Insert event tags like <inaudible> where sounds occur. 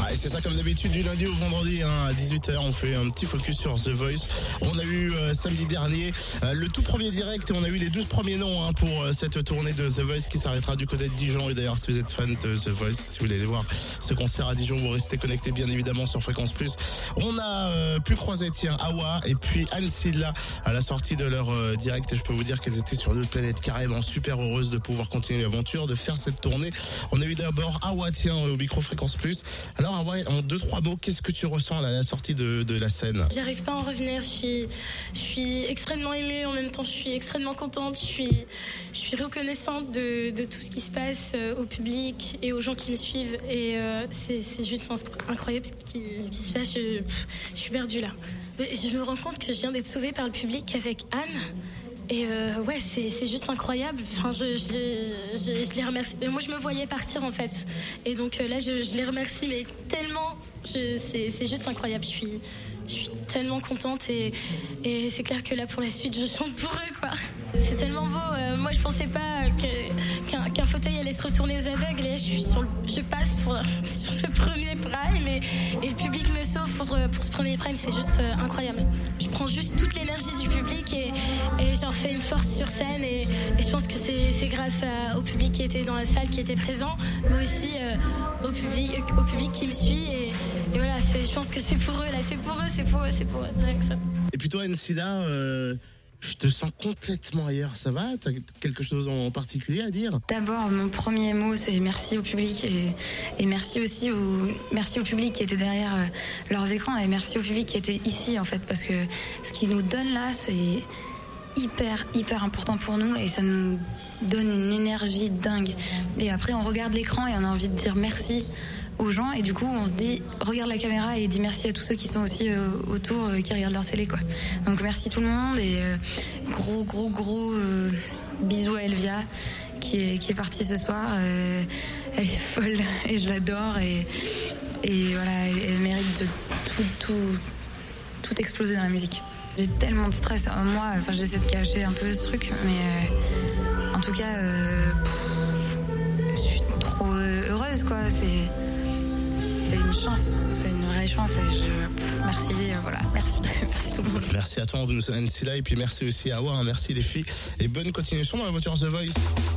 Ah, c'est ça comme d'habitude du lundi au vendredi hein, à 18h on fait un petit focus sur The Voice. On a eu euh, samedi dernier euh, le tout premier direct et on a eu les 12 premiers noms hein, pour euh, cette tournée de The Voice qui s'arrêtera du côté de Dijon et d'ailleurs si vous êtes fan de The Voice, si vous voulez aller voir ce concert à Dijon, vous restez connectés bien évidemment sur Fréquence Plus. On a euh, pu croiser tiens Awa et puis Anne Silla à la sortie de leur euh, direct et je peux vous dire qu'elles étaient sur une autre planète carrément super heureuses de pouvoir continuer l'aventure, de faire cette tournée. On a eu d'abord Awa tiens au micro Fréquence Plus. Awa, en deux trois mots, qu'est-ce que tu ressens à la sortie de, la scène? J'arrive pas à en revenir. Je suis, extrêmement émue. En même temps, je suis extrêmement contente. Je suis, reconnaissante de, tout ce qui se passe euh, au public et aux gens qui me suivent. Et euh, c'est juste incroyable ce qui, se passe. Je, suis perdue là. Je me rends compte que je viens d'être sauvée par le public avec Anne. Et euh, ouais, c'est juste incroyable. Enfin, je, je, je, les remercie. Moi, je me voyais partir en fait. Et donc euh, là, je, les remercie, mais tellement. C'est juste incroyable. Je suis, je suis tellement contente et, et c'est clair que là, pour la suite, je chante pour eux, quoi. C'est tellement beau. Euh, moi, je pensais pas qu'un fauteuil allait se retourner aux aveugles. Et là, je suis sur je passe pour, <laughs> sur le premier prime et, et le public pour, euh, pour ce premier prime. C'est juste euh, incroyable. Je prends juste toute l'énergie du public et, et j'en fais une force sur scène. Et, je pense que c'est grâce au public qui était dans la salle, qui était présent, mais aussi euh, au, public, au public qui me suit. Et, voilà, je pense que c'est pour eux, là. C'est pour eux, c'est pour eux, c'est pour eux. Rien que ça. Et puis toi je te sens complètement ailleurs, ça va? T'as quelque chose en particulier à dire? D'abord, mon premier mot, c'est merci au public et, merci aussi au, merci au public qui était derrière euh, leurs écrans et merci au public qui était ici en fait parce que ce qu'ils nous donnent là, c'est hyper hyper important pour nous et ça nous donne une énergie dingue. Et après, on regarde l'écran et on a envie de dire merci aux gens et du coup on se dit regarde la caméra et dis merci à tous ceux qui sont aussi euh, autour euh, qui regardent leur télé quoi. Donc merci tout le monde et euh, gros gros gros bisous à Elvia qui est, qui est partie ce soir elle est folle <laughs> et je l'adore et, et voilà elle, mérite de tout, tout tout exploser dans la musique. J'ai tellement de stress en moi enfin j'essaie de cacher un peu ce truc mais en tout cas je suis trop heureuse quoi c'est c'est une chance, c'est une vraie chance et je merci, euh, voilà, merci, <laughs> merci tout le monde. Merci à toi Anne Silla et puis merci aussi à Awa, hein, merci les filles et bonne continuation dans la voiture The Voice.